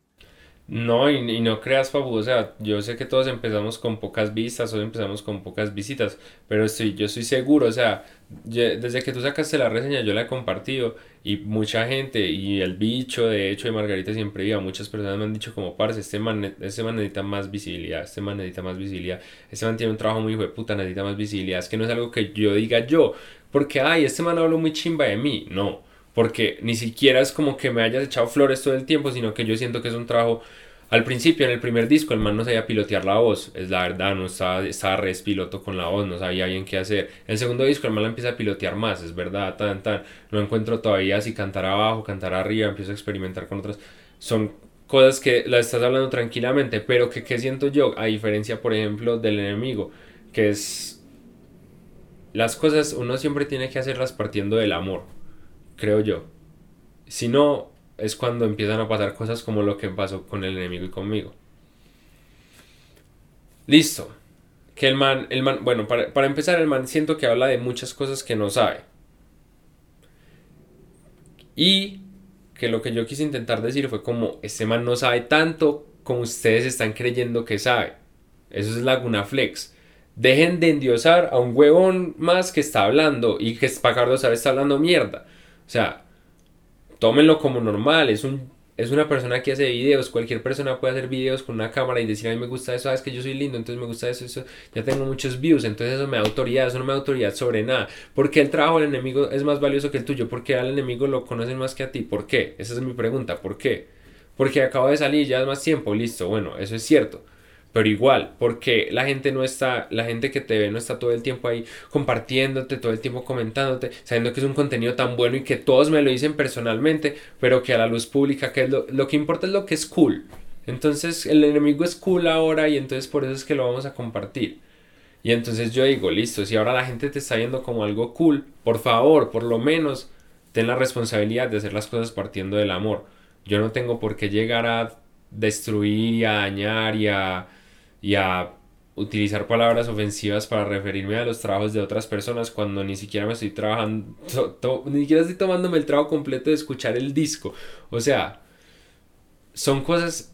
No, y, no creas, Fabu, o sea, yo sé que todos empezamos con pocas vistas, o empezamos con pocas visitas, pero estoy, yo estoy seguro, o sea, desde que tú sacaste la reseña yo la he compartido y mucha gente, y el bicho, de hecho, de Margarita siempre iba, muchas personas me han dicho como, parce, este man, este man necesita más visibilidad, este man necesita más visibilidad, este man tiene un trabajo muy hijo de puta, necesita más visibilidad, es que no es algo que yo diga yo, porque, ay, este man habló muy chimba de mí, no, porque ni siquiera es como que me hayas echado flores todo el tiempo, sino que yo siento que es un trabajo al principio, en el primer disco, el man no sabía pilotear la voz, es la verdad, no estaba, estaba res piloto con la voz, no sabía bien qué hacer. En el segundo disco, el man la empieza a pilotear más, es verdad, tan, tan. No encuentro todavía si cantar abajo, cantar arriba, empiezo a experimentar con otras. Son cosas que las estás hablando tranquilamente, pero que ¿qué siento yo? A diferencia, por ejemplo, del enemigo, que es. Las cosas uno siempre tiene que hacerlas partiendo del amor creo yo. Si no, es cuando empiezan a pasar cosas como lo que pasó con el enemigo y conmigo. Listo. Que el man, el man, bueno, para, para empezar, el man siento que habla de muchas cosas que no sabe. Y que lo que yo quise intentar decir fue como, este man no sabe tanto como ustedes están creyendo que sabe. Eso es Laguna Flex. Dejen de endiosar a un huevón más que está hablando y que Pacardo sabe está hablando mierda. O sea, tómenlo como normal, es un es una persona que hace videos, cualquier persona puede hacer videos con una cámara y decir a mí me gusta eso, sabes que yo soy lindo, entonces me gusta eso, eso, ya tengo muchos views, entonces eso me da autoridad, eso no me da autoridad sobre nada. ¿Por qué el trabajo del enemigo es más valioso que el tuyo? ¿Por qué al enemigo lo conocen más que a ti? ¿Por qué? Esa es mi pregunta, ¿por qué? Porque acabo de salir ya es más tiempo, listo, bueno, eso es cierto. Pero igual, porque la gente no está, la gente que te ve no está todo el tiempo ahí compartiéndote, todo el tiempo comentándote, sabiendo que es un contenido tan bueno y que todos me lo dicen personalmente, pero que a la luz pública, que es lo, lo que importa es lo que es cool. Entonces el enemigo es cool ahora y entonces por eso es que lo vamos a compartir. Y entonces yo digo, listo, si ahora la gente te está viendo como algo cool, por favor, por lo menos, ten la responsabilidad de hacer las cosas partiendo del amor. Yo no tengo por qué llegar a destruir y a dañar y a y a utilizar palabras ofensivas para referirme a los trabajos de otras personas cuando ni siquiera me estoy trabajando, ni siquiera estoy tomándome el trabajo completo de escuchar el disco. O sea, son cosas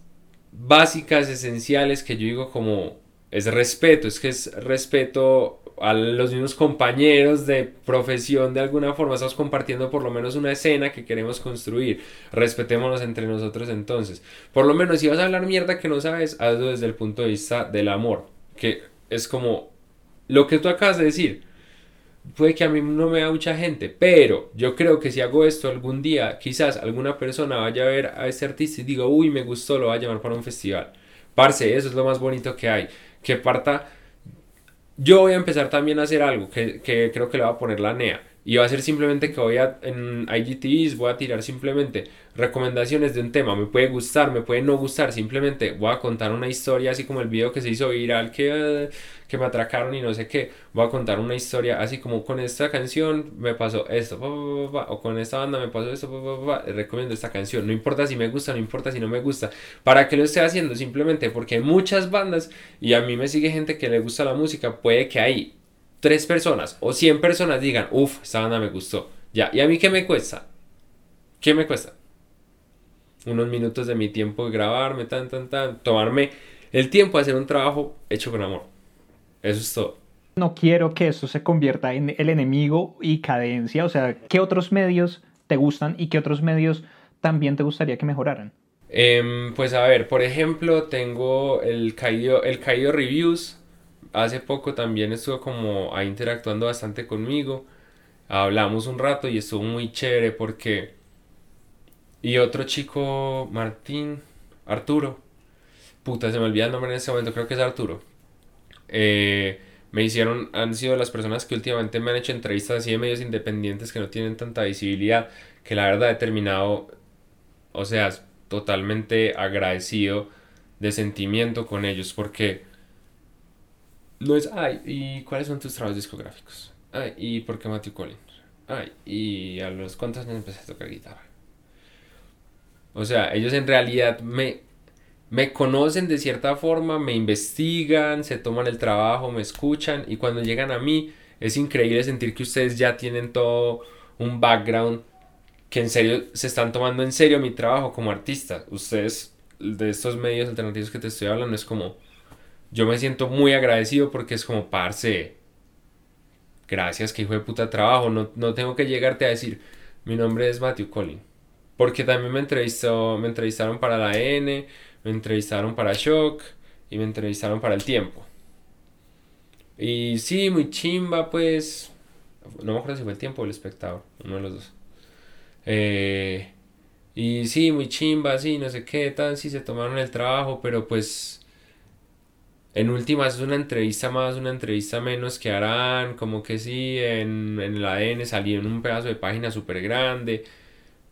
básicas, esenciales que yo digo como es respeto, es que es respeto a los mismos compañeros de profesión de alguna forma, estamos compartiendo por lo menos una escena que queremos construir, respetémonos entre nosotros entonces, por lo menos si vas a hablar mierda que no sabes, hazlo desde el punto de vista del amor, que es como lo que tú acabas de decir, puede que a mí no me da mucha gente, pero yo creo que si hago esto algún día, quizás alguna persona vaya a ver a ese artista y diga, uy, me gustó, lo va a llamar para un festival. Parce, eso es lo más bonito que hay, que parta yo voy a empezar también a hacer algo que, que creo que le va a poner la NEA. Y va a ser simplemente que voy a, en IGTVs, voy a tirar simplemente recomendaciones de un tema. Me puede gustar, me puede no gustar. Simplemente voy a contar una historia, así como el video que se hizo viral, que, que me atracaron y no sé qué. Voy a contar una historia, así como con esta canción me pasó esto, o con esta banda me pasó esto, recomiendo esta canción. No importa si me gusta, no importa si no me gusta. ¿Para qué lo estoy haciendo? Simplemente porque muchas bandas y a mí me sigue gente que le gusta la música. Puede que hay tres personas o cien personas digan, uff, esta banda me gustó. Ya, ¿y a mí qué me cuesta? ¿Qué me cuesta? Unos minutos de mi tiempo de grabarme, tan, tan, tan, tomarme el tiempo de hacer un trabajo hecho con amor. Eso es todo. No quiero que esto se convierta en el enemigo y cadencia. O sea, ¿qué otros medios te gustan y qué otros medios también te gustaría que mejoraran? Em, pues a ver, por ejemplo, tengo el caído, el caído reviews hace poco también estuvo como ahí interactuando bastante conmigo. Hablamos un rato y estuvo muy chévere porque... Y otro chico, Martín, Arturo. Puta, se me olvida el nombre en este momento, creo que es Arturo. Eh, me hicieron, han sido las personas que últimamente me han hecho entrevistas así de medios independientes que no tienen tanta visibilidad, que la verdad he terminado, o sea, totalmente agradecido de sentimiento con ellos porque no es, ay, ¿y cuáles son tus trabajos discográficos? Ay, ¿y por qué Matthew Collins? Ay, ¿y a los cuántos años empecé a tocar guitarra? O sea, ellos en realidad me, me conocen de cierta forma, me investigan, se toman el trabajo, me escuchan y cuando llegan a mí es increíble sentir que ustedes ya tienen todo un background que en serio se están tomando en serio mi trabajo como artista. Ustedes de estos medios alternativos que te estoy hablando es como yo me siento muy agradecido porque es como, parce, gracias, que hijo de puta trabajo, no, no tengo que llegarte a decir, mi nombre es Matthew Collin. Porque también me, entrevistó, me entrevistaron para la N, me entrevistaron para Shock y me entrevistaron para El Tiempo. Y sí, muy chimba, pues. No me acuerdo si fue El Tiempo o El Espectador, uno de los dos. Eh, y sí, muy chimba, sí, no sé qué, tan, sí se tomaron el trabajo, pero pues en últimas es una entrevista más, una entrevista menos que harán, como que sí, en, en el ADN salieron un pedazo de página súper grande,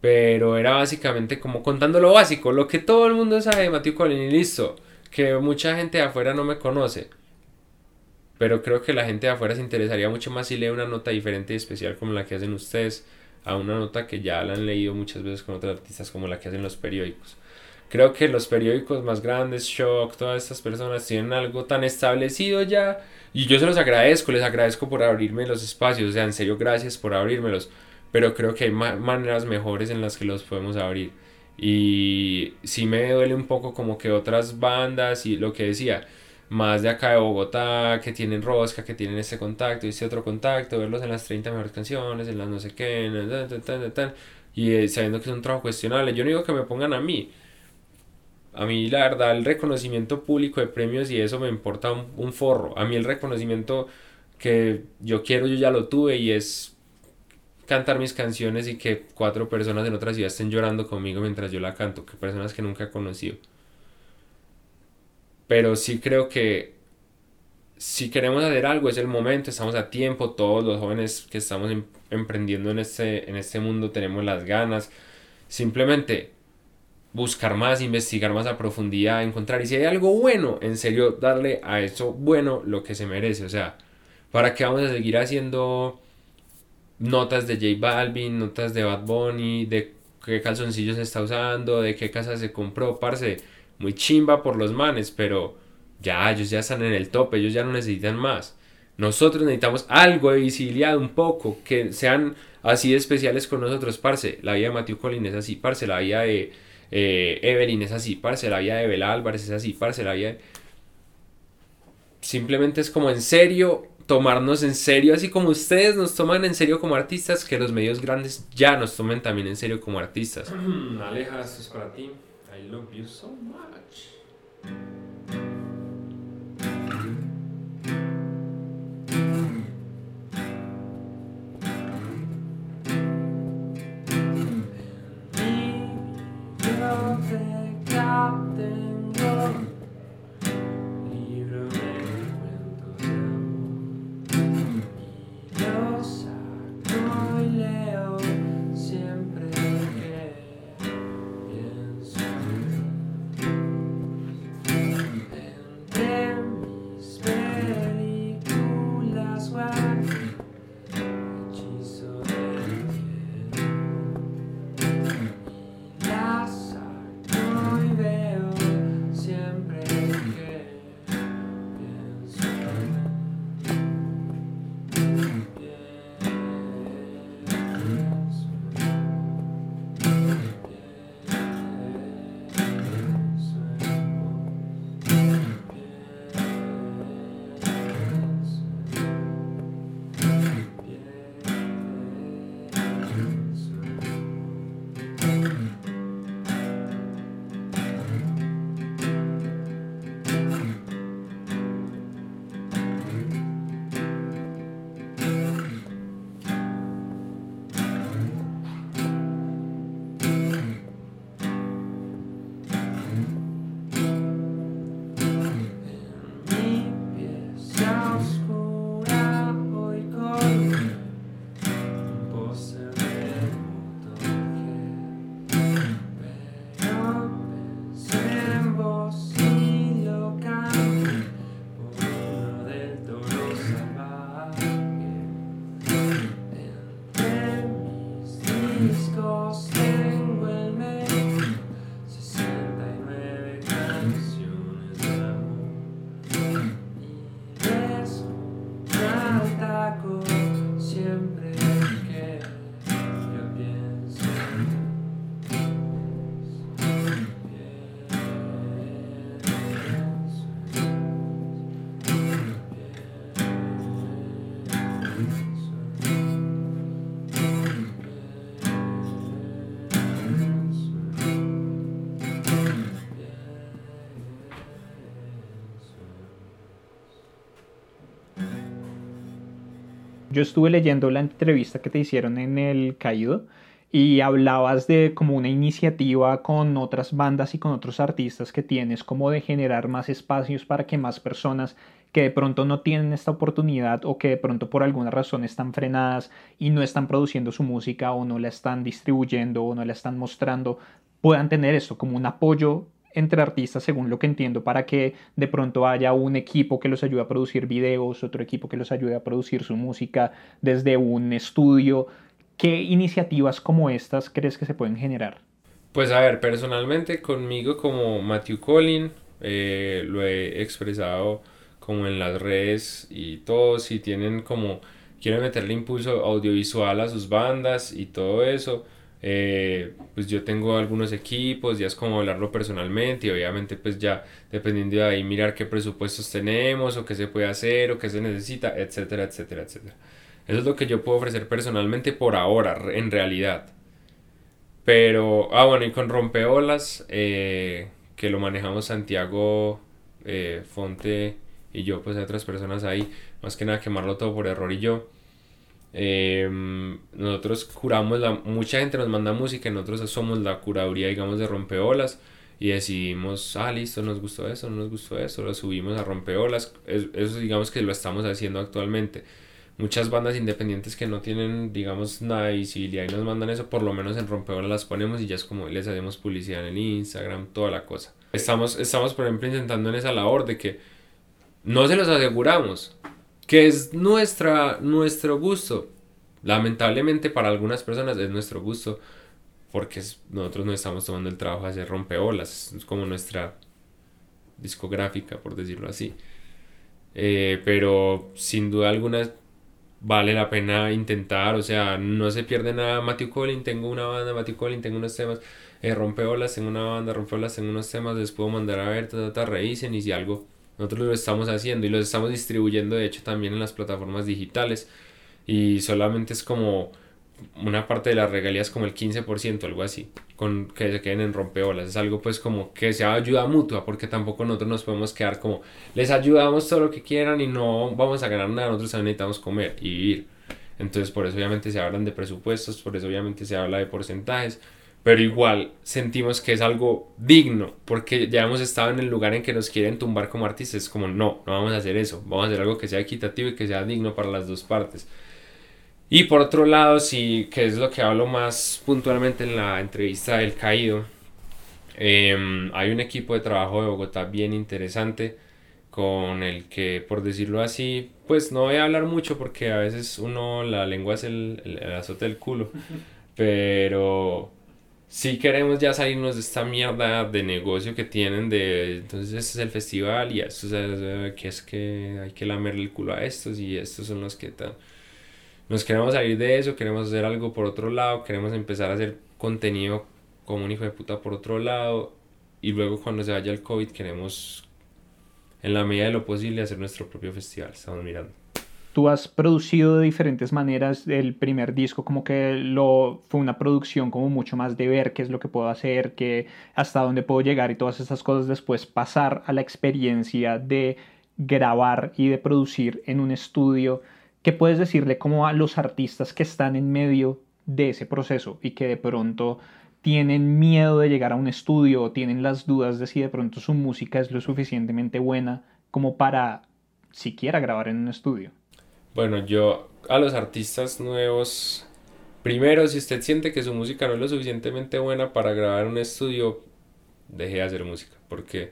pero era básicamente como contando lo básico, lo que todo el mundo sabe de Matthew Collin y listo, que mucha gente de afuera no me conoce, pero creo que la gente de afuera se interesaría mucho más si lee una nota diferente y especial como la que hacen ustedes, a una nota que ya la han leído muchas veces con otros artistas como la que hacen los periódicos. Creo que los periódicos más grandes, Shock, todas estas personas tienen algo tan establecido ya. Y yo se los agradezco, les agradezco por abrirme los espacios. O sea, en serio, gracias por abrirmelos. pero creo que hay maneras mejores en las que los podemos abrir. Y sí me duele un poco como que otras bandas y lo que decía, más de acá de Bogotá, que tienen rosca, que tienen este contacto y este otro contacto, verlos en las 30 mejores canciones, en las no sé qué, y eh, sabiendo que es un trabajo cuestionable. Yo no digo que me pongan a mí. A mí la verdad el reconocimiento público de premios y eso me importa un, forro. A mí el reconocimiento que yo quiero yo ya lo tuve y es cantar mis canciones y que cuatro personas en otra ciudad estén llorando conmigo mientras yo la canto, que personas que nunca he conocido. Pero sí creo que si queremos hacer algo es el momento, estamos a tiempo, todos los jóvenes que estamos em, emprendiendo en este, en este mundo tenemos las ganas. Simplemente buscar más, investigar más a profundidad, encontrar. Y si hay algo bueno, en serio, darle a eso bueno lo que se merece. O sea, ¿para qué vamos a seguir haciendo notas de J Balvin, notas de Bad Bunny, de qué calzoncillos está usando, de qué casa se compró, parce, muy chimba por los manes, pero ya, ellos ya están en el tope, ellos ya no necesitan más. Nosotros necesitamos algo de visibilidad, un poco, que sean así de especiales con nosotros, parce. La vida de Matthew Collins es así, parce. La vida de eh, Evelyn es así, parce. La vida de Bela Álvarez es así, parce. La. Simplemente es como en serio tomarnos en serio, así como ustedes nos toman en serio como artistas, que los medios grandes ya nos tomen también en serio como artistas. Aleja, esto es para ti. I love you so much. Yo estuve leyendo la entrevista que te hicieron en el Caído y hablabas de como una iniciativa con otras bandas y con otros artistas que tienes como de generar más espacios para que más personas que de pronto no tienen esta oportunidad o que de pronto por alguna razón están frenadas y no están produciendo su música o no la están distribuyendo o no la están mostrando puedan tener esto como un apoyo entre artistas, según lo que entiendo, para que de pronto haya un equipo que los ayude a producir videos, otro equipo que los ayude a producir su música desde un estudio. ¿Qué iniciativas como estas crees que se pueden generar? Pues a ver, personalmente conmigo como Matthew Collin, eh, lo he expresado como en las redes y todos si tienen como quiere meterle impulso audiovisual a sus bandas y todo eso. Eh, pues yo tengo algunos equipos, ya es como hablarlo personalmente y obviamente pues ya dependiendo de ahí mirar qué presupuestos tenemos o qué se puede hacer o qué se necesita, etcétera, etcétera, etcétera. Eso es lo que yo puedo ofrecer personalmente por ahora, en realidad. Pero, ah bueno, y con rompeolas, eh, que lo manejamos Santiago eh, Fonte y yo, pues hay otras personas ahí, más que nada quemarlo todo por error y yo. Em, nosotros curamos, la, mucha gente nos manda música y nosotros somos la curaduría, digamos, de rompeolas y decidimos, ah, listo, nos gustó eso, no nos gustó eso, lo subimos a rompeolas. Eso, digamos que lo estamos haciendo actualmente. Muchas bandas independientes que no tienen, digamos, nada de visibilidad y nos mandan eso, por lo menos en rompeolas las ponemos y ya es como les hacemos publicidad en el Instagram, toda la cosa. Estamos, estamos, por ejemplo, intentando en esa labor de que no se los aseguramos, que es nuestra, nuestro gusto. Lamentablemente para algunas personas es nuestro gusto porque nosotros no estamos tomando el trabajo de hacer rompeolas, es como nuestra discográfica, por decirlo así. Eh, pero sin duda alguna vale la pena intentar, o sea, no se pierde nada. Matthew Collin, tengo una banda, Matthew Collin, tengo unos temas, eh, rompeolas, tengo una banda, rompeolas, tengo unos temas, les puedo mandar a ver, ta, revisen y si algo nosotros lo estamos haciendo y lo estamos distribuyendo de hecho también en las plataformas digitales y solamente es como una parte de las regalías como el 15%, algo así, con que se queden en rompeolas. Es algo pues como que sea ayuda mutua, porque tampoco nosotros nos podemos quedar como les ayudamos todo lo que quieran y no vamos a ganar nada, nosotros también necesitamos comer y vivir. Entonces por eso obviamente se hablan de presupuestos, por eso obviamente se habla de porcentajes, pero igual sentimos que es algo digno, porque ya hemos estado en el lugar en que nos quieren tumbar como artistas, es como no, no vamos a hacer eso, vamos a hacer algo que sea equitativo y que sea digno para las dos partes. Y por otro lado, sí, que es lo que hablo más puntualmente en la entrevista del caído, em, hay un equipo de trabajo de Bogotá bien interesante con el que, por decirlo así, pues no voy a hablar mucho porque a veces uno, la lengua es el, el, el azote del culo, pero si queremos ya salirnos de esta mierda de negocio que tienen de entonces este es el festival y esto es que es que hay que lamerle el culo a estos y estos son los que tal nos queremos salir de eso queremos hacer algo por otro lado queremos empezar a hacer contenido como un hijo de puta por otro lado y luego cuando se vaya el covid queremos en la medida de lo posible hacer nuestro propio festival estamos mirando tú has producido de diferentes maneras el primer disco, como que lo fue una producción como mucho más de ver qué es lo que puedo hacer, que hasta dónde puedo llegar y todas esas cosas, después pasar a la experiencia de grabar y de producir en un estudio. ¿Qué puedes decirle como a los artistas que están en medio de ese proceso y que de pronto tienen miedo de llegar a un estudio o tienen las dudas de si de pronto su música es lo suficientemente buena como para siquiera grabar en un estudio? Bueno, yo a los artistas nuevos, primero, si usted siente que su música no es lo suficientemente buena para grabar un estudio, deje de hacer música, porque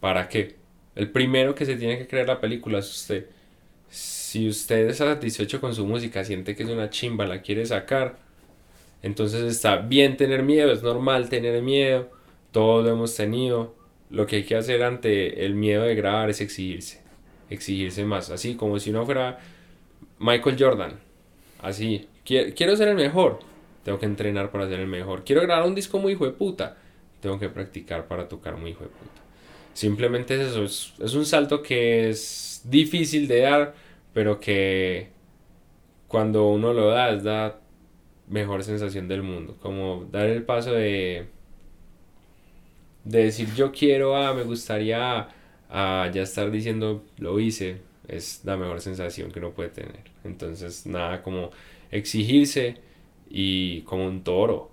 ¿para qué? El primero que se tiene que crear la película es usted. Si usted está satisfecho con su música, siente que es una chimba, la quiere sacar, entonces está bien tener miedo, es normal tener miedo, todos lo hemos tenido. Lo que hay que hacer ante el miedo de grabar es exigirse exigirse más, así como si uno fuera Michael Jordan, así, quiero ser el mejor, tengo que entrenar para ser el mejor, quiero grabar un disco muy hijo de puta, tengo que practicar para tocar muy hijo de puta. Simplemente es eso, es, un salto que es difícil de dar, pero que cuando uno lo da es la mejor sensación del mundo, como dar el paso de de decir yo quiero, ah, me gustaría a ya estar diciendo lo hice es la mejor sensación que uno puede tener. Entonces, nada como exigirse y como un toro.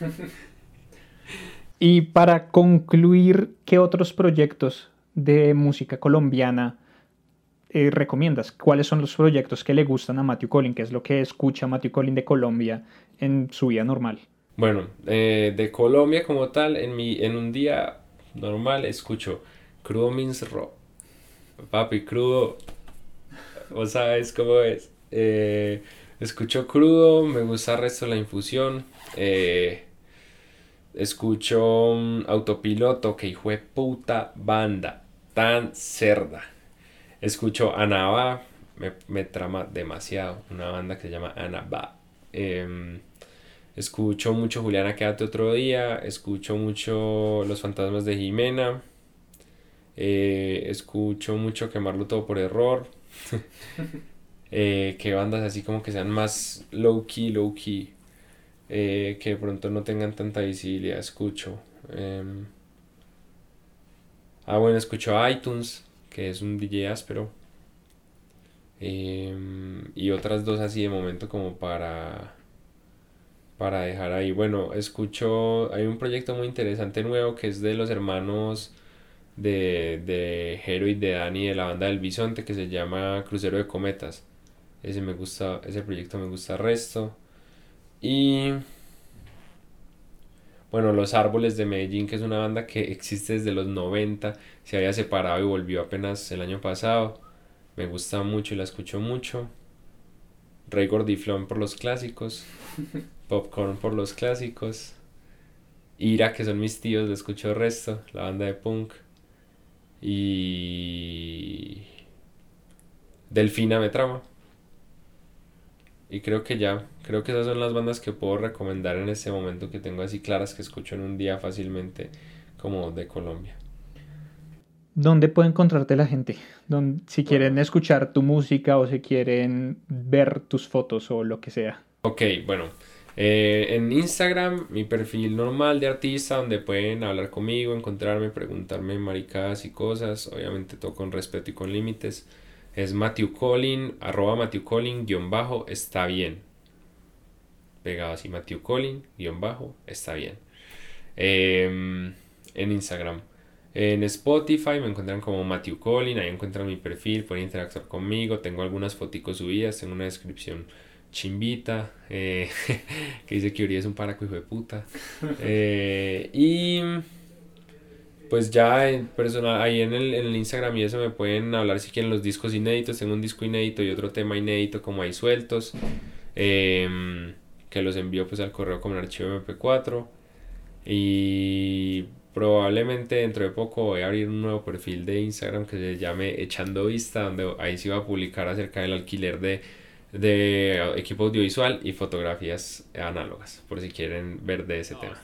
y para concluir, ¿qué otros proyectos de música colombiana eh, recomiendas? ¿Cuáles son los proyectos que le gustan a Matthew Collin? ¿Qué es lo que escucha Matthew Collin de Colombia en su vida normal? Bueno, eh, de Colombia como tal, en, mi, en un día normal escucho Crudo means. Papi, crudo. Vos sabes cómo es. Eh, escucho crudo, me gusta el resto de la infusión. Eh, escucho autopiloto, que hijo de puta banda. Tan cerda. Escucho Anaba, me, trama demasiado. Una banda que se llama Anaba. Em, escucho mucho Juliana Quédate otro día. Escucho mucho Los Fantasmas de Jimena. Eh, escucho mucho Quemarlo Todo por Error. eh, que bandas así como que sean más low key, low key. Eh, que de pronto no tengan tanta visibilidad. Escucho. Em, ah, bueno, escucho iTunes, que es un DJ áspero. Em, y otras dos así de momento como para para dejar ahí. Bueno, escucho, hay un proyecto muy interesante nuevo que es de los hermanos de, de Hero y de Dani de la banda del Bisonte que se llama Crucero de Cometas. Ese me gusta, ese proyecto me gusta resto. Y bueno, Los Árboles de Medellín, que es una banda que existe desde los 90, se había separado y volvió apenas el año pasado. Me gusta mucho y la escucho mucho. Rey Gordiflón por los clásicos. Popcorn por los clásicos. Ira, que son mis tíos, la escucho el resto. La banda de punk. Y. Delfina me trama. Y creo que ya, creo que esas son las bandas que puedo recomendar en este momento que tengo así claras que escucho en un día fácilmente como de Colombia. ¿Dónde puede encontrarte la gente? si quieren escuchar tu música o si quieren ver tus fotos o lo que sea. Ok, bueno. Eh, en Instagram, mi perfil normal de artista, donde pueden hablar conmigo, encontrarme, preguntarme maricadas y cosas. Obviamente todo con respeto y con límites es Matthew Collin, arroba Matthew Collin, guion bajo, está bien. Pegado así, Matthew Collin, guion bajo, está bien. Em, en Instagram. En Spotify me encuentran como Matthew Collin, ahí encuentran mi perfil, pueden interactuar conmigo, tengo algunas fotos subidas, tengo una descripción chimbita, eh, que dice que Uri es un paraco hijo de puta. Eh, y pues ya en personal, ahí en el, en el Instagram y eso me pueden hablar si quieren los discos inéditos. Tengo un disco inédito y otro tema inédito como ahí sueltos. Em, que los envío pues al correo como un archivo MP4. Y probablemente dentro de poco voy a abrir un nuevo perfil de Instagram que se llame Echando Vista, donde ahí sí va a publicar acerca del alquiler de, de equipo audiovisual y fotografías análogas, por si quieren ver de ese tema.